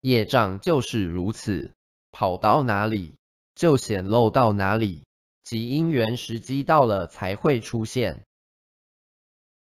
业障就是如此跑到哪里就显露到哪里即因缘时机到了才会出现